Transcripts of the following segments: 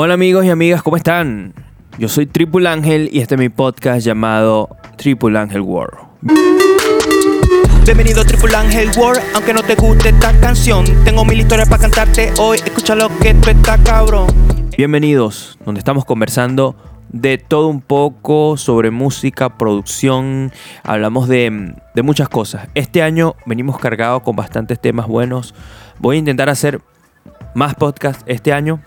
Hola amigos y amigas, ¿cómo están? Yo soy Triple Ángel y este es mi podcast llamado Triple Ángel World. Bienvenido a Triple Ángel World, aunque no te guste esta canción, tengo mil historias para cantarte hoy, escucha lo que tú estás cabrón. Bienvenidos, donde estamos conversando de todo un poco sobre música, producción, hablamos de, de muchas cosas. Este año venimos cargados con bastantes temas buenos. Voy a intentar hacer más podcasts este año.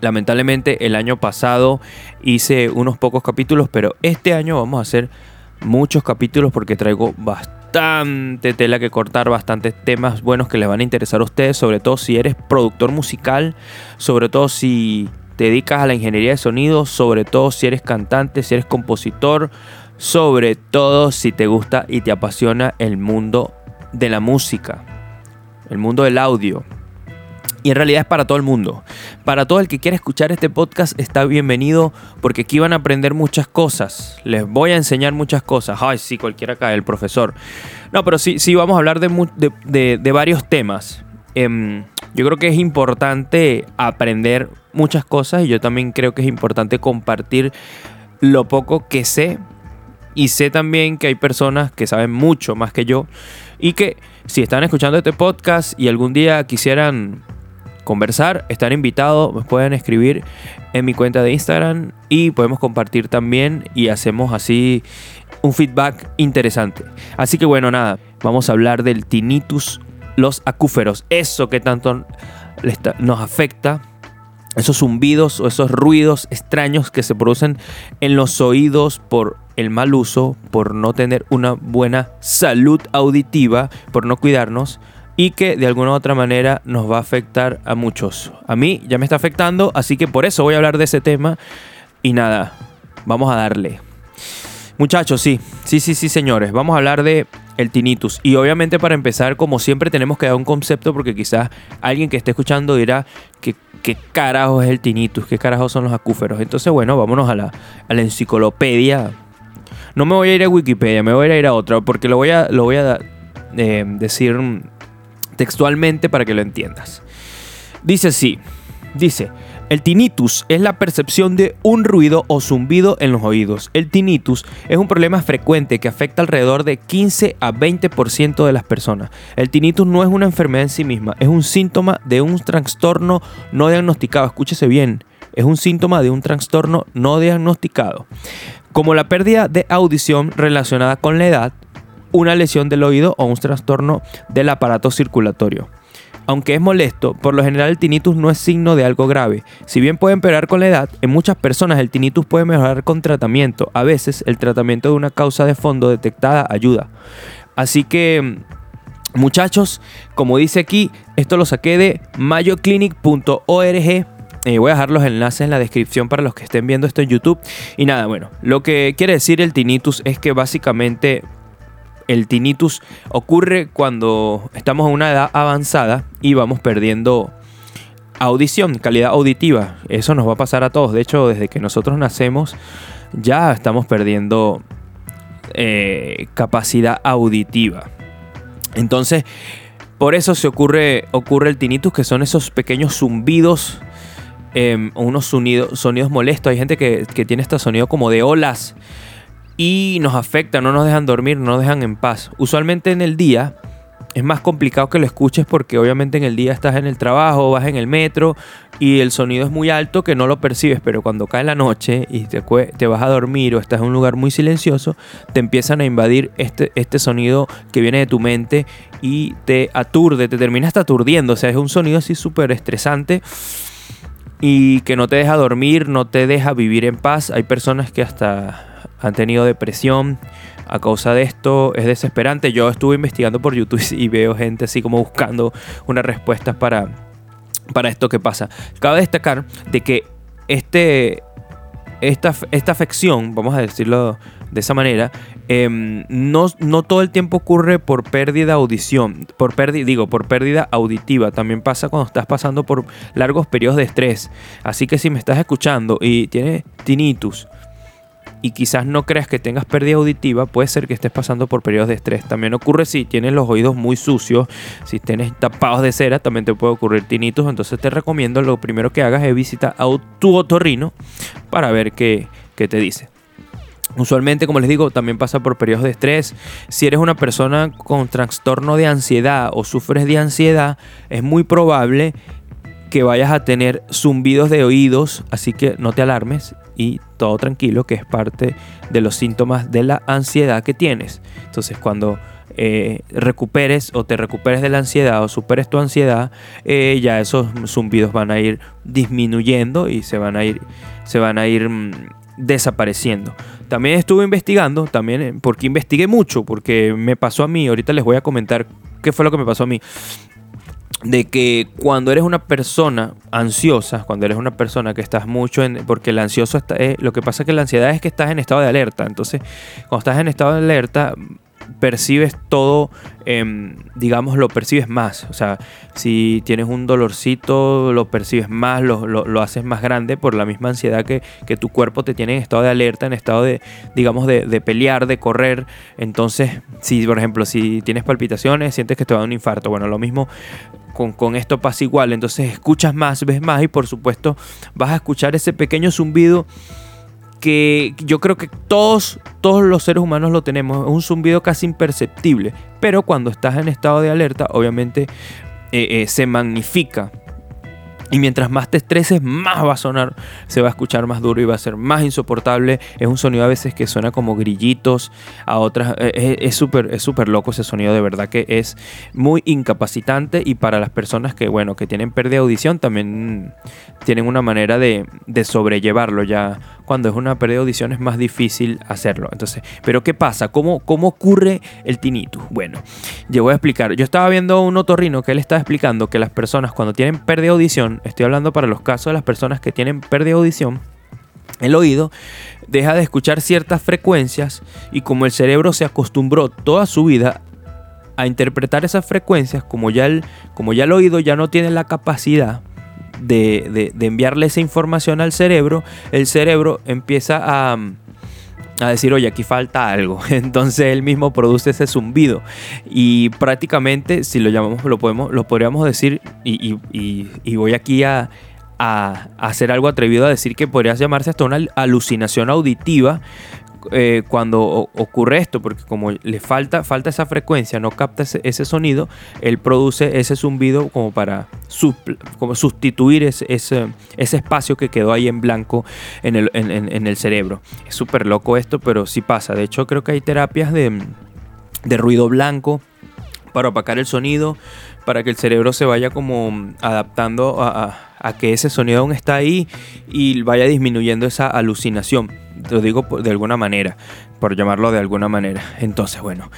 Lamentablemente el año pasado hice unos pocos capítulos, pero este año vamos a hacer muchos capítulos porque traigo bastante tela que cortar, bastantes temas buenos que les van a interesar a ustedes, sobre todo si eres productor musical, sobre todo si te dedicas a la ingeniería de sonido, sobre todo si eres cantante, si eres compositor, sobre todo si te gusta y te apasiona el mundo de la música, el mundo del audio. Y en realidad es para todo el mundo. Para todo el que quiera escuchar este podcast está bienvenido porque aquí van a aprender muchas cosas. Les voy a enseñar muchas cosas. Ay, sí, cualquiera cae, el profesor. No, pero sí, sí vamos a hablar de, de, varios temas. Eh, yo creo que es importante aprender muchas cosas y yo también creo que es importante compartir lo poco que sé. Y sé también que hay personas que saben mucho más que yo y que si están escuchando este podcast y algún día quisieran conversar, están invitados, me pueden escribir en mi cuenta de Instagram y podemos compartir también y hacemos así un feedback interesante. Así que bueno, nada, vamos a hablar del tinnitus, los acúferos, eso que tanto nos afecta, esos zumbidos o esos ruidos extraños que se producen en los oídos por el mal uso, por no tener una buena salud auditiva, por no cuidarnos y que de alguna u otra manera nos va a afectar a muchos. A mí ya me está afectando, así que por eso voy a hablar de ese tema. Y nada, vamos a darle. Muchachos, sí, sí, sí, sí, señores, vamos a hablar de el tinnitus. Y obviamente para empezar, como siempre, tenemos que dar un concepto porque quizás alguien que esté escuchando dirá que qué carajo es el tinnitus, qué carajo son los acúferos. Entonces, bueno, vámonos a la, enciclopedia. No me voy a ir a Wikipedia, me voy a ir a otra porque lo voy a, lo voy a eh, decir textualmente para que lo entiendas. Dice así, dice, el tinnitus es la percepción de un ruido o zumbido en los oídos. El tinnitus es un problema frecuente que afecta alrededor de 15 a 20% de las personas. El tinnitus no es una enfermedad en sí misma, es un síntoma de un trastorno no diagnosticado. Escúchese bien, es un síntoma de un trastorno no diagnosticado. Como la pérdida de audición relacionada con la edad, una lesión del oído o un trastorno del aparato circulatorio. Aunque es molesto, por lo general el tinnitus no es signo de algo grave. Si bien puede empeorar con la edad, en muchas personas el tinnitus puede mejorar con tratamiento. A veces el tratamiento de una causa de fondo detectada ayuda. Así que, muchachos, como dice aquí, esto lo saqué de mayoclinic.org. Eh, voy a dejar los enlaces en la descripción para los que estén viendo esto en YouTube. Y nada, bueno, lo que quiere decir el tinnitus es que básicamente el tinnitus ocurre cuando estamos a una edad avanzada y vamos perdiendo audición, calidad auditiva. Eso nos va a pasar a todos. De hecho, desde que nosotros nacemos ya estamos perdiendo eh, capacidad auditiva. Entonces, por eso se ocurre, ocurre el tinnitus, que son esos pequeños zumbidos, eh, unos sonidos, sonidos molestos. Hay gente que, que tiene este sonido como de olas y nos afecta, no nos dejan dormir, no nos dejan en paz. Usualmente en el día es más complicado que lo escuches porque obviamente en el día estás en el trabajo, vas en el metro y el sonido es muy alto que no lo percibes, pero cuando cae la noche y te, te vas a dormir o estás en un lugar muy silencioso, te empiezan a invadir este, este sonido que viene de tu mente y te aturde, te terminas aturdiendo, o sea, es un sonido así súper estresante y que no te deja dormir, no te deja vivir en paz. Hay personas que hasta han tenido depresión a causa de esto. Es desesperante. Yo estuve investigando por YouTube y veo gente así como buscando unas respuestas para, para esto que pasa. Cabe destacar de que este, esta, esta afección, vamos a decirlo de esa manera, eh, no, no, todo el tiempo ocurre por pérdida audición, por pérdida, digo, por pérdida auditiva. También pasa cuando estás pasando por largos periodos de estrés. Así que si me estás escuchando y tienes tinnitus, y quizás no creas que tengas pérdida auditiva, puede ser que estés pasando por periodos de estrés. También ocurre si tienes los oídos muy sucios, si tienes tapados de cera, también te puede ocurrir tinnitus. Entonces te recomiendo lo primero que hagas es visitar a tu otorrino para ver qué, qué te dice. Usualmente, como les digo, también pasa por periodos de estrés. Si eres una persona con trastorno de ansiedad o sufres de ansiedad, es muy probable que vayas a tener zumbidos de oídos, así que no te alarmes y todo tranquilo, que es parte de los síntomas de la ansiedad que tienes. Entonces, cuando eh, recuperes o te recuperes de la ansiedad o superes tu ansiedad, eh, ya esos zumbidos van a ir disminuyendo y se van a ir, se van a ir mm, desapareciendo. También estuve investigando, también eh, porque investigué mucho, porque me pasó a mí, ahorita les voy a comentar qué fue lo que me pasó a mí de que cuando eres una persona ansiosa, cuando eres una persona que estás mucho en... Porque el ansioso está... Eh, lo que pasa es que la ansiedad es que estás en estado de alerta. Entonces, cuando estás en estado de alerta, percibes todo, em, digamos, lo percibes más. O sea, si tienes un dolorcito, lo percibes más, lo, haces más grande por la misma ansiedad que, tu cuerpo te tiene en estado de alerta, en estado de, digamos, de, pelear, de correr. Entonces, si, por ejemplo, si tienes palpitaciones, sientes que te va a dar un infarto. Bueno, lo mismo con, con, esto pasa igual. Entonces escuchas más, ves más y por supuesto vas a escuchar ese pequeño zumbido que yo creo que todos, todos los seres humanos lo tenemos. Es un zumbido casi imperceptible. Pero cuando estás en estado de alerta, obviamente eh, eh, se magnifica. Y mientras más te estreses, más va a sonar, se va a escuchar más duro y va a ser más insoportable. Es un sonido a veces que suena como grillitos, a otras eh, es súper es loco ese sonido, de verdad que es muy incapacitante y para las personas que, bueno, que tienen pérdida de audición también tienen una manera de, de sobrellevarlo ya cuando es una pérdida de audición es más difícil hacerlo. Entonces, ¿pero qué pasa? ¿Cómo, cómo ocurre el tinnitus? Bueno, yo voy a explicar. Yo estaba viendo un otorrino que él estaba explicando que las personas cuando tienen pérdida de audición, estoy hablando para los casos de las personas que tienen pérdida de audición, el oído deja de escuchar ciertas frecuencias y como el cerebro se acostumbró toda su vida a interpretar esas frecuencias, como ya el, como ya el oído ya no tiene la capacidad de, enviarle esa información al cerebro, el cerebro empieza a, a decir, oye, aquí falta algo. Entonces él mismo produce ese zumbido. Y prácticamente, si lo llamamos, lo podemos, lo podríamos decir, y, voy aquí a, a, hacer algo atrevido a decir que podría llamarse hasta una alucinación auditiva, eh, cuando ocurre esto, porque como le falta, falta esa frecuencia, no capta ese, sonido, él produce ese zumbido como para como sustituir ese, ese, espacio que quedó ahí en blanco en el, en, el cerebro. Es súper loco esto, pero sí pasa. De hecho, creo que hay terapias de, de ruido blanco para opacar el sonido, para que el cerebro se vaya como adaptando a, a que ese sonido aún está ahí y vaya disminuyendo esa alucinación lo digo de alguna manera, por llamarlo de alguna manera. Entonces, bueno,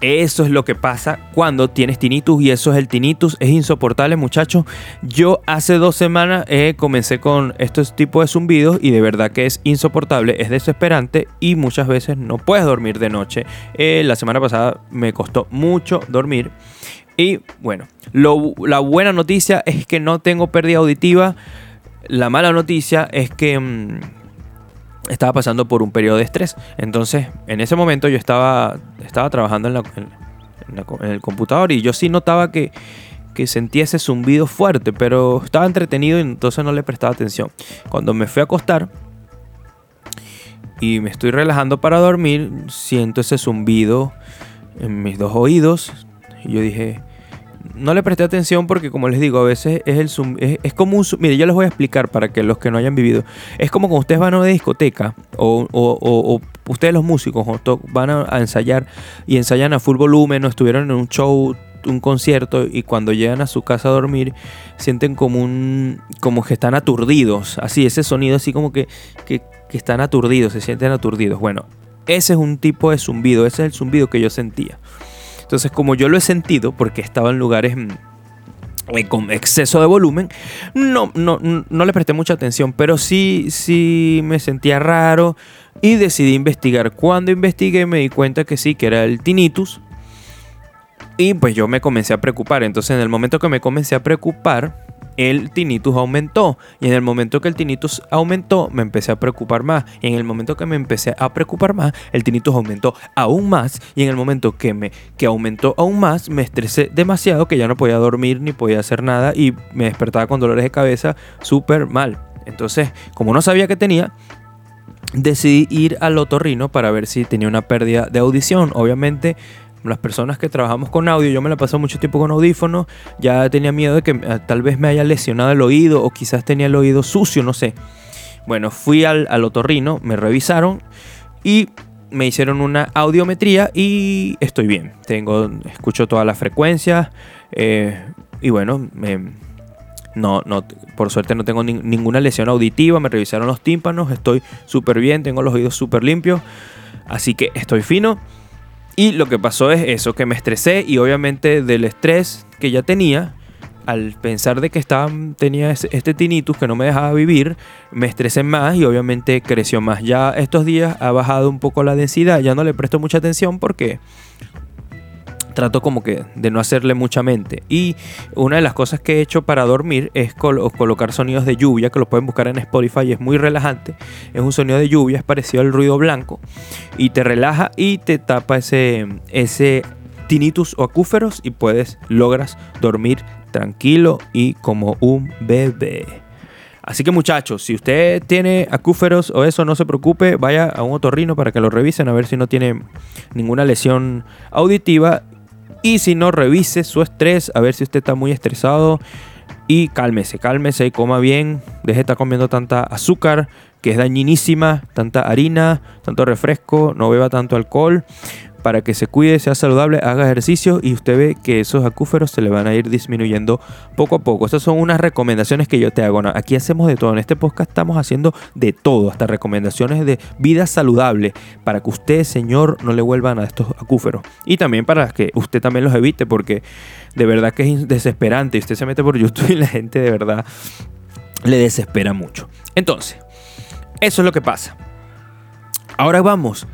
eso es lo que pasa cuando tienes tinnitus y eso es el tinnitus. Es insoportable, muchachos. Yo hace dos semanas eh, comencé con estos tipos de zumbidos y de verdad que es insoportable, es desesperante y muchas veces no puedes dormir de noche. Eh, la semana pasada me costó mucho dormir. Y bueno, la buena noticia es que no tengo pérdida auditiva. La mala noticia es que... Mm, estaba pasando por un periodo de estrés. Entonces, en ese momento yo estaba, estaba trabajando en, el computador y yo sí notaba que, que sentía ese zumbido fuerte, pero estaba entretenido y entonces no le prestaba atención. Cuando me fui a acostar y me estoy relajando para dormir, siento ese zumbido en mis dos oídos. Y yo dije, no le presté atención porque, como les digo, a veces es el es, como un Mire, yo les voy a explicar para que los que no hayan vivido. Es como cuando ustedes van a una discoteca o, ustedes los músicos van a, ensayar y ensayan a full volumen o estuvieron en un show un concierto y cuando llegan a su casa a dormir sienten como un como que están aturdidos así ese sonido así como que, que, que están aturdidos se sienten aturdidos bueno ese es un tipo de zumbido ese es el zumbido que yo sentía entonces, como yo lo he sentido, porque estaba en lugares mm, eh, con exceso de volumen, no, no, no le presté mucha atención, pero sí, sí me sentía raro y decidí investigar. Cuando investigué me di cuenta que sí, que era el tinnitus. Y pues yo me comencé a preocupar. Entonces en el momento que me comencé a preocupar, el tinnitus aumentó. Y en el momento que el tinnitus aumentó, me empecé a preocupar más. Y en el momento que me empecé a preocupar más, el tinnitus aumentó aún más. Y en el momento que, me, que aumentó aún más, me estresé demasiado que ya no podía dormir ni podía hacer nada y me despertaba con dolores de cabeza súper mal. Entonces, como no sabía que tenía, decidí ir al otorrino para ver si tenía una pérdida de audición. Obviamente las personas que trabajamos con audio, yo me la pasé mucho tiempo con audífonos, ya tenía miedo de que eh, tal vez me haya lesionado el oído o quizás tenía el oído sucio, no sé. Bueno, fui al, otorrino, me revisaron y me hicieron una audiometría y estoy bien. Tengo, escucho todas las frecuencias eh, y bueno, no, no, por suerte no tengo ninguna lesión auditiva. Me revisaron los tímpanos, estoy súper bien, tengo los oídos súper limpios, así que estoy fino. Y lo que pasó es eso, que me estresé y obviamente del estrés que ya tenía, al pensar de que estaba, tenía este tinnitus que no me dejaba vivir, me estresé más y obviamente creció más. Ya estos días ha bajado un poco la densidad, ya no le presto mucha atención porque trato como que de no hacerle mucha mente. Y una de las cosas que he hecho para dormir es colocar sonidos de lluvia, que lo pueden buscar en Spotify, es muy relajante. Es un sonido de lluvia, es parecido al ruido blanco, y te relaja y te tapa ese, ese tinnitus o acúferos y puedes, logras dormir tranquilo y como un bebé. Así que muchachos, si usted tiene acúferos o eso, no se preocupe, vaya a un otorrino para que lo revisen a ver si no tiene ninguna lesión auditiva y si no, revise su estrés, a ver si usted está muy estresado. Y cálmese, cálmese y coma bien. Deje de estar comiendo tanta azúcar, que es dañinísima, tanta harina, tanto refresco, no beba tanto alcohol para que se cuide, sea saludable, haga ejercicio y usted ve que esos acúferos se le van a ir disminuyendo poco a poco. Estas son unas recomendaciones que yo te hago. Aquí hacemos de todo. En este podcast estamos haciendo de todo, hasta recomendaciones de vida saludable para que usted, señor, no le vuelvan a estos acúferos. Y también para que usted también los evite porque de verdad que es desesperante. Usted se mete por YouTube y la gente de verdad le desespera mucho. Entonces, eso es lo que pasa. Ahora vamos.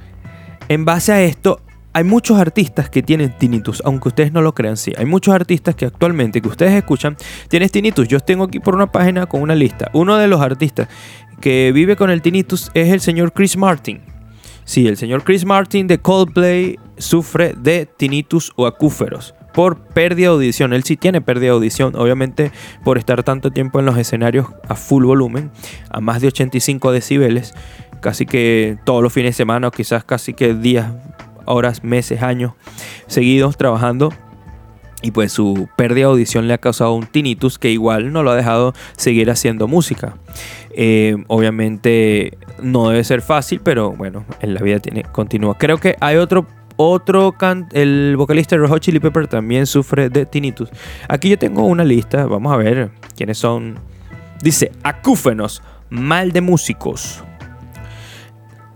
En base a esto, hay muchos artistas que tienen tinnitus, aunque ustedes no lo crean, sí. Hay muchos artistas que actualmente, que ustedes escuchan, tienen tinnitus. Yo tengo aquí por una página con una lista. Uno de los artistas que vive con el tinnitus es el señor Chris Martin. Sí, el señor Chris Martin de Coldplay sufre de tinnitus o acúferos por pérdida de audición. Él sí tiene pérdida de audición, obviamente por estar tanto tiempo en los escenarios a full volumen, a más de 85 decibeles, casi que todos los fines de semana o quizás casi que días horas, meses, años seguidos trabajando y pues su pérdida de audición le ha causado un tinnitus que igual no lo ha dejado seguir haciendo música. Eh, obviamente no debe ser fácil, pero bueno, en la vida tiene, continúa. Creo que hay otro otro el vocalista de Chili Pepper también sufre de tinnitus. Aquí yo tengo una lista, vamos a ver quiénes son. Dice, acúfenos, mal de músicos.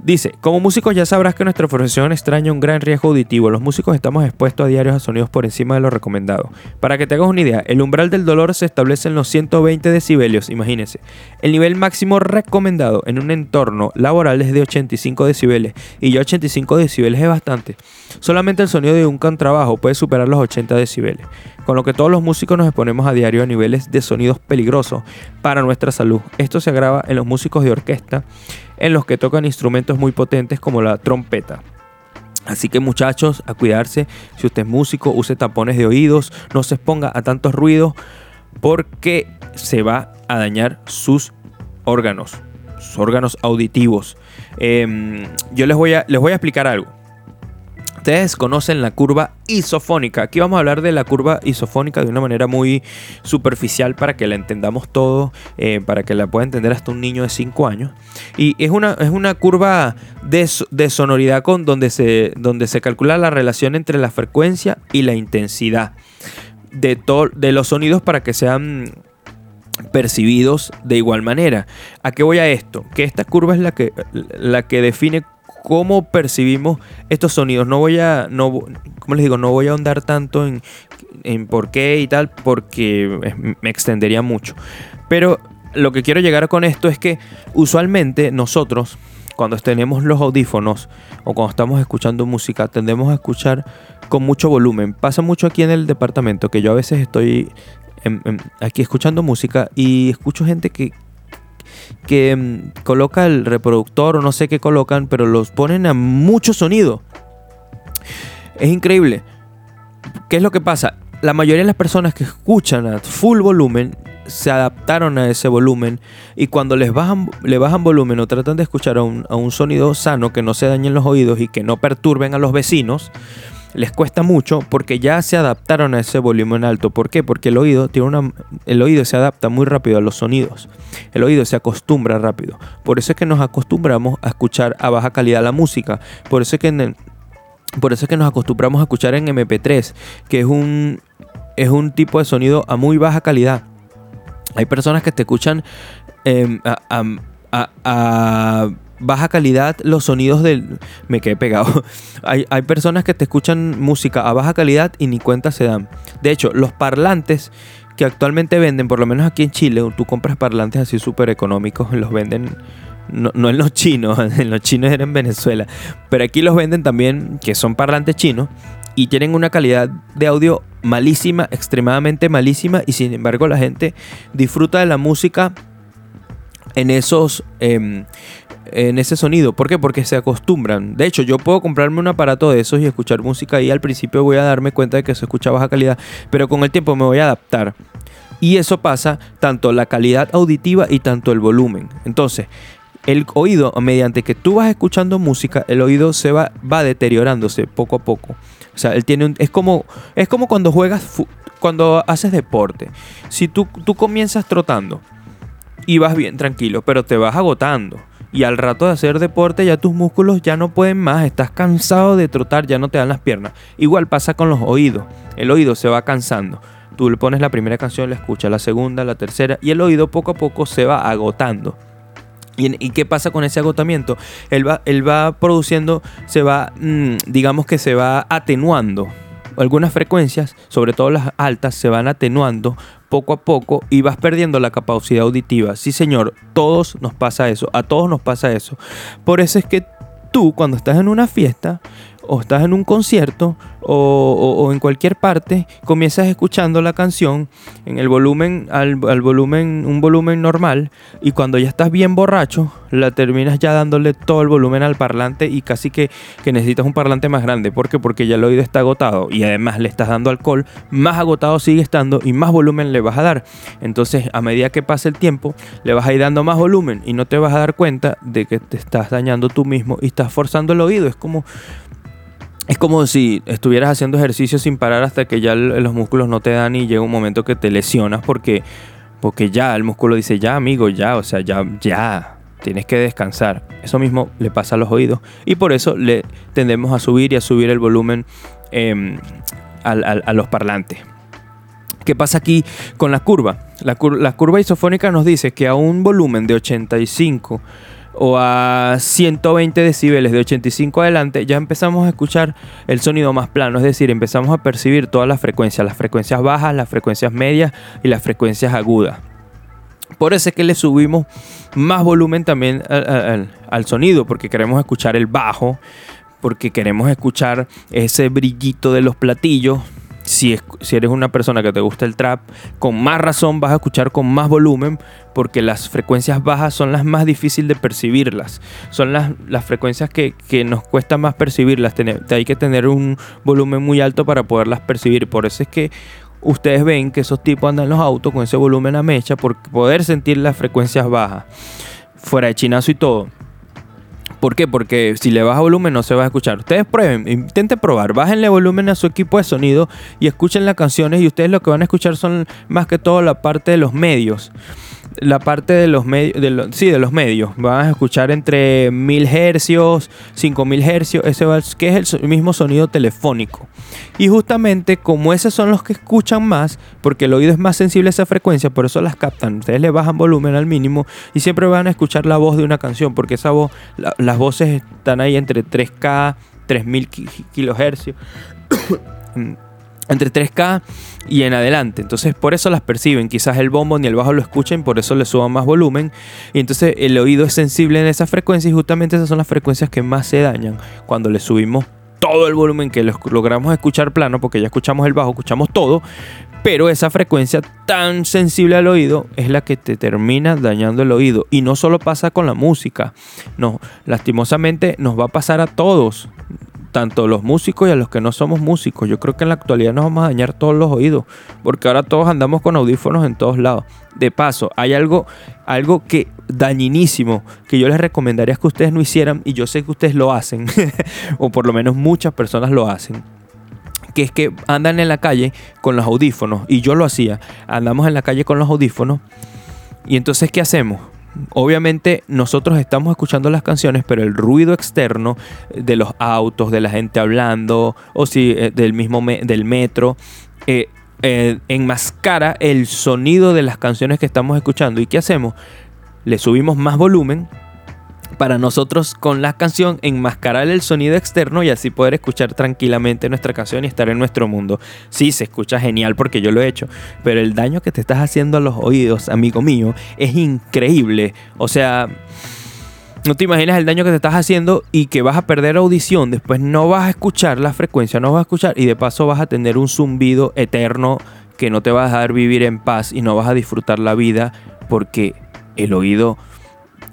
Dice, como músicos ya sabrás que nuestra profesión extraña un gran riesgo auditivo. Los músicos estamos expuestos a diarios a sonidos por encima de lo recomendado. Para que te hagas una idea, el umbral del dolor se establece en los 120 decibelios, imagínense. El nivel máximo recomendado en un entorno laboral es de 85 decibeles. Y ya 85 decibeles es bastante. Solamente el sonido de un contrabajo puede superar los 80 decibeles. Con lo que todos los músicos nos exponemos a diario a niveles de sonidos peligrosos para nuestra salud. Esto se agrava en los músicos de orquesta en los que tocan instrumentos muy potentes como la trompeta. Así que muchachos, a cuidarse. Si usted es músico, use tapones de oídos, no se exponga a tantos ruidos porque se va a dañar sus órganos, sus órganos auditivos. Em, yo les voy, a, les voy a explicar algo. Ustedes conocen la curva isofónica. Aquí vamos a hablar de la curva isofónica de una manera muy superficial para que la entendamos todo, eh, para que la pueda entender hasta un niño de 5 años. Y es una, es una curva de, de sonoridad con, donde, se, donde se calcula la relación entre la frecuencia y la intensidad de, de los sonidos para que sean percibidos de igual manera. ¿A qué voy a esto? Que esta curva es la que, la que define cómo percibimos estos sonidos. No voy a, no, ¿cómo les digo? No voy a ahondar tanto en, en por qué y tal, porque me extendería mucho. Pero lo que quiero llegar con esto es que usualmente nosotros, cuando tenemos los audífonos o cuando estamos escuchando música, tendemos a escuchar con mucho volumen. Pasa mucho aquí en el departamento que yo a veces estoy aquí escuchando música y escucho gente que, que em, coloca el reproductor o no sé qué colocan, pero los ponen a mucho sonido. Es increíble. ¿Qué es lo que pasa? La mayoría de las personas que escuchan a full volumen se adaptaron a ese volumen y cuando les bajan, le bajan volumen o tratan de escuchar a un, a un sonido sano que no se dañen los oídos y que no perturben a los vecinos, les cuesta mucho porque ya se adaptaron a ese volumen alto. ¿Por qué? Porque el oído, tiene una, el oído se adapta muy rápido a los sonidos. El oído se acostumbra rápido. Por eso es que nos acostumbramos a escuchar a baja calidad la música. Por eso es que, por eso es que nos acostumbramos a escuchar en MP3, que es un, es un tipo de sonido a muy baja calidad. Hay personas que te escuchan em, a baja calidad los sonidos del... Me quedé pegado. hay, hay, personas que te escuchan música a baja calidad y ni cuenta se dan. De hecho, los parlantes que actualmente venden, por lo menos aquí en Chile, tú compras parlantes así súper económicos, los venden... No, no, en los chinos, en los chinos era en Venezuela, pero aquí los venden también, que son parlantes chinos, y tienen una calidad de audio malísima, extremadamente malísima, y sin embargo la gente disfruta de la música en esos, eh, en ese sonido. ¿Por qué? Porque se acostumbran. De hecho, yo puedo comprarme un aparato de esos y escuchar música y al principio voy a darme cuenta de que se escucha baja calidad, pero con el tiempo me voy a adaptar. Y eso pasa tanto la calidad auditiva y tanto el volumen. Entonces, el oído, mediante que tú vas escuchando música, el oído se va, va deteriorándose poco a poco. O sea, él tiene un, es como es como cuando juegas cuando haces deporte. Si tú, tú comienzas trotando y vas bien tranquilo, pero te vas agotando y al rato de hacer deporte ya tus músculos ya no pueden más, estás cansado de trotar, ya no te dan las piernas. Igual pasa con los oídos, el oído se va cansando. Tú le pones la primera canción, la escuchas, la segunda, la tercera y el oído poco a poco se va agotando. ¿Y, qué pasa con ese agotamiento? Él va, él va produciendo, se va, mm, digamos que se va atenuando. Algunas frecuencias, sobre todo las altas, se van atenuando poco a poco y vas perdiendo la capacidad auditiva. Sí, señor, todos nos pasa eso, a todos nos pasa eso. Por eso es que tú cuando estás en una fiesta o estás en un concierto o, en cualquier parte, comienzas escuchando la canción en el volumen, al, volumen, un volumen normal, y cuando ya estás bien borracho, la terminas ya dándole todo el volumen al parlante y casi que, que necesitas un parlante más grande. ¿Por qué? Porque ya el oído está agotado y además le estás dando alcohol, más agotado sigue estando y más volumen le vas a dar. Entonces, a medida que pasa el tiempo, le vas a ir dando más volumen y no te vas a dar cuenta de que te estás dañando tú mismo y estás forzando el oído. Es como es como si estuvieras haciendo ejercicio sin parar hasta que ya los músculos no te dan y llega un momento que te lesionas porque, porque ya el músculo dice, ya amigo, ya, o sea, ya, ya, tienes que descansar. Eso mismo le pasa a los oídos y por eso le tendemos a subir y a subir el volumen em, a, los parlantes. ¿Qué pasa aquí con la curva? La, la curva isofónica nos dice que a un volumen de 85 o a 120 decibeles de 85 adelante, ya empezamos a escuchar el sonido más plano, es decir, empezamos a percibir todas las frecuencias, las frecuencias bajas, las frecuencias medias y las frecuencias agudas. Por eso es que le subimos más volumen también al, al sonido, porque queremos escuchar el bajo, porque queremos escuchar ese brillito de los platillos, si, eres una persona que te gusta el trap, con más razón vas a escuchar con más volumen porque las frecuencias bajas son las más difíciles de percibirlas. Son las, las frecuencias que, nos cuesta más percibirlas. hay que tener un volumen muy alto para poderlas percibir. Por eso es que ustedes ven que esos tipos andan en los autos con ese volumen a mecha por poder sentir las frecuencias bajas. Fuera de chinazo y todo. ¿Por qué? Porque si le baja volumen no se va a escuchar. Ustedes prueben, intenten probar, bájenle volumen a su equipo de sonido y escuchen las canciones y ustedes lo que van a escuchar son más que todo la parte de los medios la parte de los medios, sí, de los medios. Van a escuchar entre 1000 hercios, 5000 hercios, ese que es el mismo sonido telefónico. Y justamente como esos son los que escuchan más, porque el oído es más sensible a esa frecuencia, por eso las captan. Ustedes le bajan volumen al mínimo y siempre van a escuchar la voz de una canción, porque esa voz, las voces están ahí entre 3K, 3000 kilohercios. entre 3K y en adelante. Entonces por eso las perciben. Quizás el bombo ni el bajo lo escuchen, por eso le suban más volumen. Y entonces el oído es sensible en esa frecuencia y justamente esas son las frecuencias que más se dañan cuando le subimos todo el volumen que logramos escuchar plano, porque ya escuchamos el bajo, escuchamos todo. Pero esa frecuencia tan sensible al oído es la que te termina dañando el oído. Y no solo pasa con la música, no, lastimosamente nos va a pasar a todos tanto los músicos y a los que no somos músicos. Yo creo que en la actualidad nos vamos a dañar todos los oídos, porque ahora todos andamos con audífonos en todos lados. De paso, hay algo, algo que dañinísimo que yo les recomendaría que ustedes no hicieran, y yo sé que ustedes lo hacen, o por lo menos muchas personas lo hacen que es que andan en la calle con los audífonos, y yo lo hacía, andamos en la calle con los audífonos, y entonces ¿qué hacemos? Obviamente nosotros estamos escuchando las canciones, pero el ruido externo de los autos, de la gente hablando, o si eh, del mismo del metro, eh, eh, enmascara el sonido de las canciones que estamos escuchando. ¿Y qué hacemos? Le subimos más volumen para nosotros con la canción enmascarar el sonido externo y así poder escuchar tranquilamente nuestra canción y estar en nuestro mundo. Sí, se escucha genial porque yo lo he hecho, pero el daño que te estás haciendo a los oídos, amigo mío, es increíble. O sea, no te imaginas el daño que te estás haciendo y que vas a perder audición, después no vas a escuchar la frecuencia, no vas a escuchar y de paso vas a tener un zumbido eterno que no te va a dejar vivir en paz y no vas a disfrutar la vida porque el oído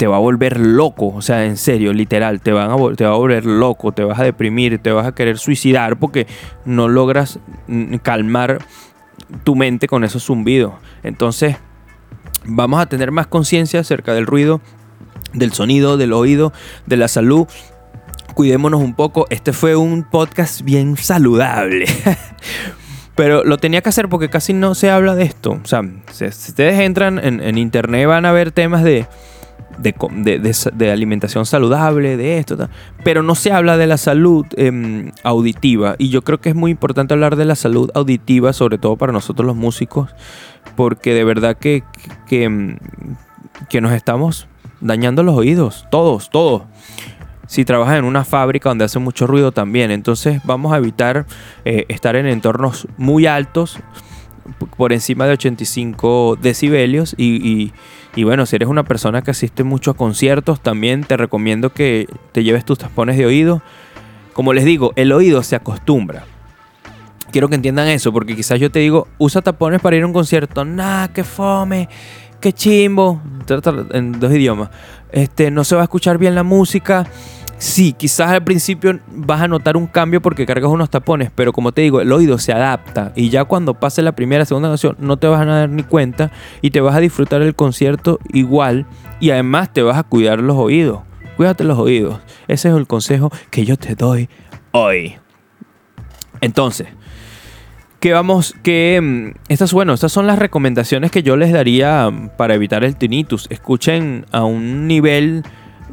te va a volver loco, o sea, en serio, literal, te, a, te va a volver loco, te vas a deprimir, te vas a querer suicidar porque no logras calmar tu mente con esos zumbidos. Entonces, vamos a tener más conciencia acerca del ruido, del sonido, del oído, de la salud. Cuidémonos un poco. Este fue un podcast bien saludable. Pero lo tenía que hacer porque casi no se habla de esto. O sea, si, ustedes entran en, en internet van a ver temas de de, alimentación saludable, de esto, pero no se habla de la salud em, auditiva. Y yo creo que es muy importante hablar de la salud auditiva, sobre todo para nosotros los músicos, porque de verdad que, que, em, nos estamos dañando los oídos, todos, todos si trabajas en una fábrica donde hace mucho ruido también. Entonces vamos a evitar eh, estar en entornos muy altos, por encima de 85 decibelios y, y bueno, si eres una persona que asiste mucho a conciertos, también te recomiendo que te lleves tus tapones de oído. Como les digo, el oído se acostumbra. Quiero que entiendan eso, porque quizás yo te digo, usa tapones para ir a un concierto. Nah, qué fome, qué chimbo. En dos idiomas. Este, no se va a escuchar bien la música Sí, quizás al principio vas a notar un cambio porque cargas unos tapones, pero como te digo, el oído se adapta y ya cuando pase la primera, segunda canción no te vas a dar ni cuenta y te vas a disfrutar el concierto igual y además te vas a cuidar los oídos. Cuídate los oídos. Ese es el consejo que yo te doy hoy. Entonces, que vamos, que mm, estas, bueno, estas son las recomendaciones que yo les daría mm, para evitar el tinnitus. Escuchen a un nivel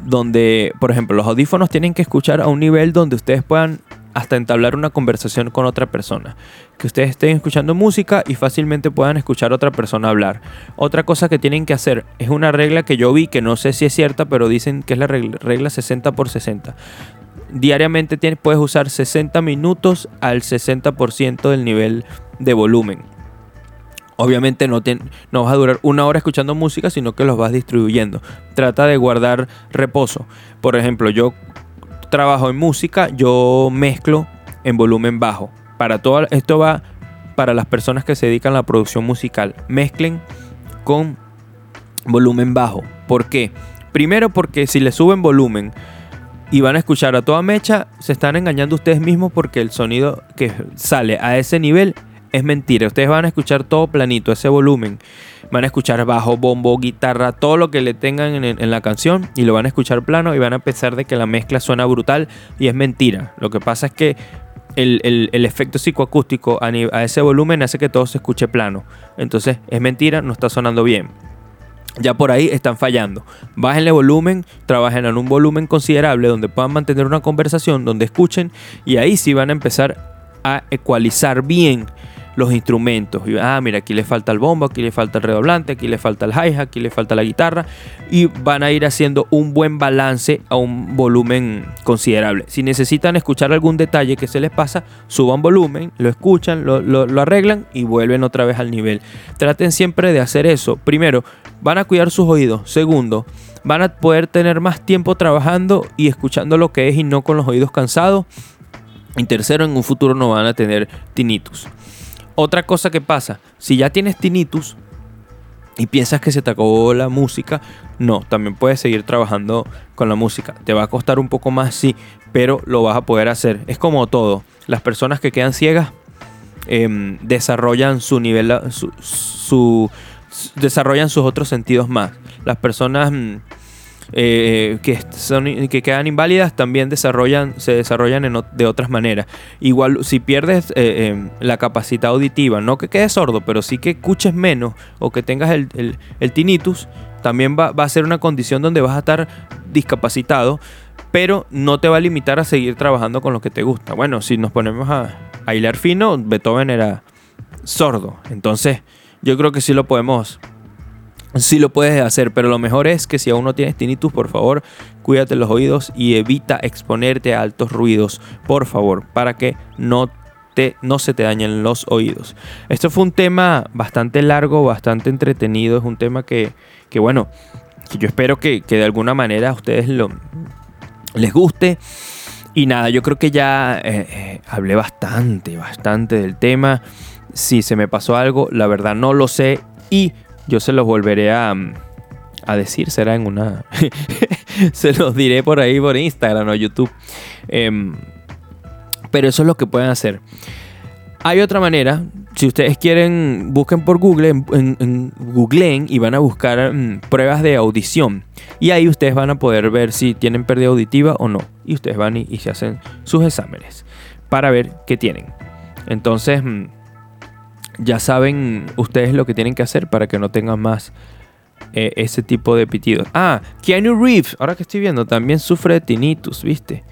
donde, por ejemplo, los audífonos tienen que escuchar a un nivel donde ustedes puedan hasta entablar una conversación con otra persona. Que ustedes estén escuchando música y fácilmente puedan escuchar a otra persona hablar. Otra cosa que tienen que hacer es una regla que yo vi, que no sé si es cierta, pero dicen que es la regla, 60 por 60. Diariamente puedes usar 60 minutos al 60% del nivel de volumen. Obviamente no, no vas a durar una hora escuchando música, sino que los vas distribuyendo. Trata de guardar reposo. Por ejemplo, yo trabajo en música, yo mezclo en volumen bajo. Para todo, esto va para las personas que se dedican a la producción musical. Mezclen con volumen bajo. ¿Por qué? Primero porque si le suben volumen y van a escuchar a toda mecha, se están engañando ustedes mismos porque el sonido que sale a ese nivel es mentira. Ustedes van a escuchar todo planito, ese volumen. Van a escuchar bajo, bombo, guitarra, todo lo que le tengan en, la canción y lo van a escuchar plano y van a pensar de que la mezcla suena brutal y es mentira. Lo que pasa es que el, efecto psicoacústico a, a ese volumen hace que todo se escuche plano. Entonces es mentira, no está sonando bien. Ya por ahí están fallando. Bájenle volumen, trabajen en un volumen considerable donde puedan mantener una conversación, donde escuchen y ahí sí van a empezar a ecualizar bien los instrumentos. Y, ah, mira, aquí le falta el bombo, aquí le falta el redoblante, aquí le falta el hi-hat, aquí le falta la guitarra. Y van a ir haciendo un buen balance a un volumen considerable. Si necesitan escuchar algún detalle que se les pasa, suban volumen, lo escuchan, lo, arreglan y vuelven otra vez al nivel. Traten siempre de hacer eso. Primero, van a cuidar sus oídos. Segundo, van a poder tener más tiempo trabajando y escuchando lo que es y no con los oídos cansados. Y tercero, en un futuro no van a tener tinnitus. Otra cosa que pasa, si ya tienes tinnitus y piensas que se te acabó la música, no, también puedes seguir trabajando con la música. Te va a costar un poco más, sí, pero lo vas a poder hacer. Es como todo. Las personas que quedan ciegas em, desarrollan su nivel, su, desarrollan sus otros sentidos más. Las personas mm, eh, que, son, que quedan inválidas también desarrollan, se desarrollan de otras maneras. Igual si pierdes eh, em, la capacidad auditiva, no que quedes sordo, pero sí que escuches menos o que tengas el, el, tinnitus, también va, a ser una condición donde vas a estar discapacitado, pero no te va a limitar a seguir trabajando con lo que te gusta. Bueno, si nos ponemos a, a hilar fino, Beethoven era sordo, entonces yo creo que sí lo podemos sí lo puedes hacer, pero lo mejor es que si aún no tienes tinnitus, por favor, cuídate los oídos y evita exponerte a altos ruidos, por favor, para que no te, no se te dañen los oídos. Esto fue un tema bastante largo, bastante entretenido, es un tema que, que bueno, que yo espero que, de alguna manera a ustedes lo, les guste. Y nada, yo creo que ya eh, eh, hablé bastante, bastante del tema. Si se me pasó algo, la verdad no lo sé. Y yo se los volveré a, a decir, será en una... se los diré por ahí por Instagram o YouTube. Em, pero eso es lo que pueden hacer. Hay otra manera, si ustedes quieren, busquen por Google, en, Googleen y van a buscar mm, pruebas de audición. Y ahí ustedes van a poder ver si tienen pérdida auditiva o no. Y ustedes van y, se hacen sus exámenes para ver qué tienen. Entonces, mm, ya saben ustedes lo que tienen que hacer para que no tengan más eh, ese tipo de pitidos. Ah, Keanu Reeves, ahora que estoy viendo, también sufre de tinnitus, ¿viste?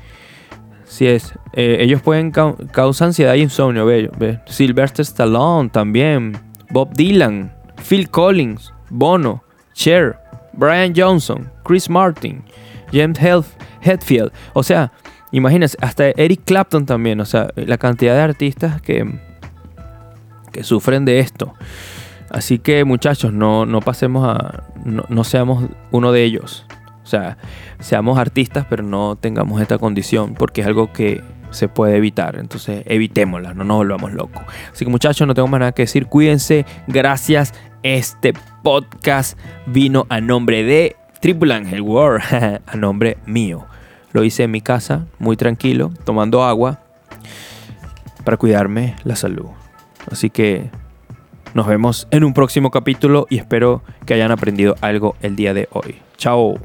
Sí es. Eh, ellos pueden causar ansiedad y insomnio, ve, Sylvester Stallone también. Bob Dylan, Phil Collins, Bono, Cher, Brian Johnson, Chris Martin, James Hetfield. O sea, imagínense, hasta Eric Clapton también. O sea, la cantidad de artistas que sufren de esto. Así que muchachos, no, no pasemos a, no, seamos uno de ellos. O sea, seamos artistas, pero no tengamos esta condición, porque es algo que se puede evitar. Entonces, evitémosla, no nos volvamos locos. Así que muchachos, no tengo más nada que decir. Cuídense. Gracias. Este podcast vino a nombre de Triple Angel World, a nombre mío. Lo hice en mi casa, muy tranquilo, tomando agua, para cuidarme la salud. Así que nos vemos en un próximo capítulo y espero que hayan aprendido algo el día de hoy. Chao.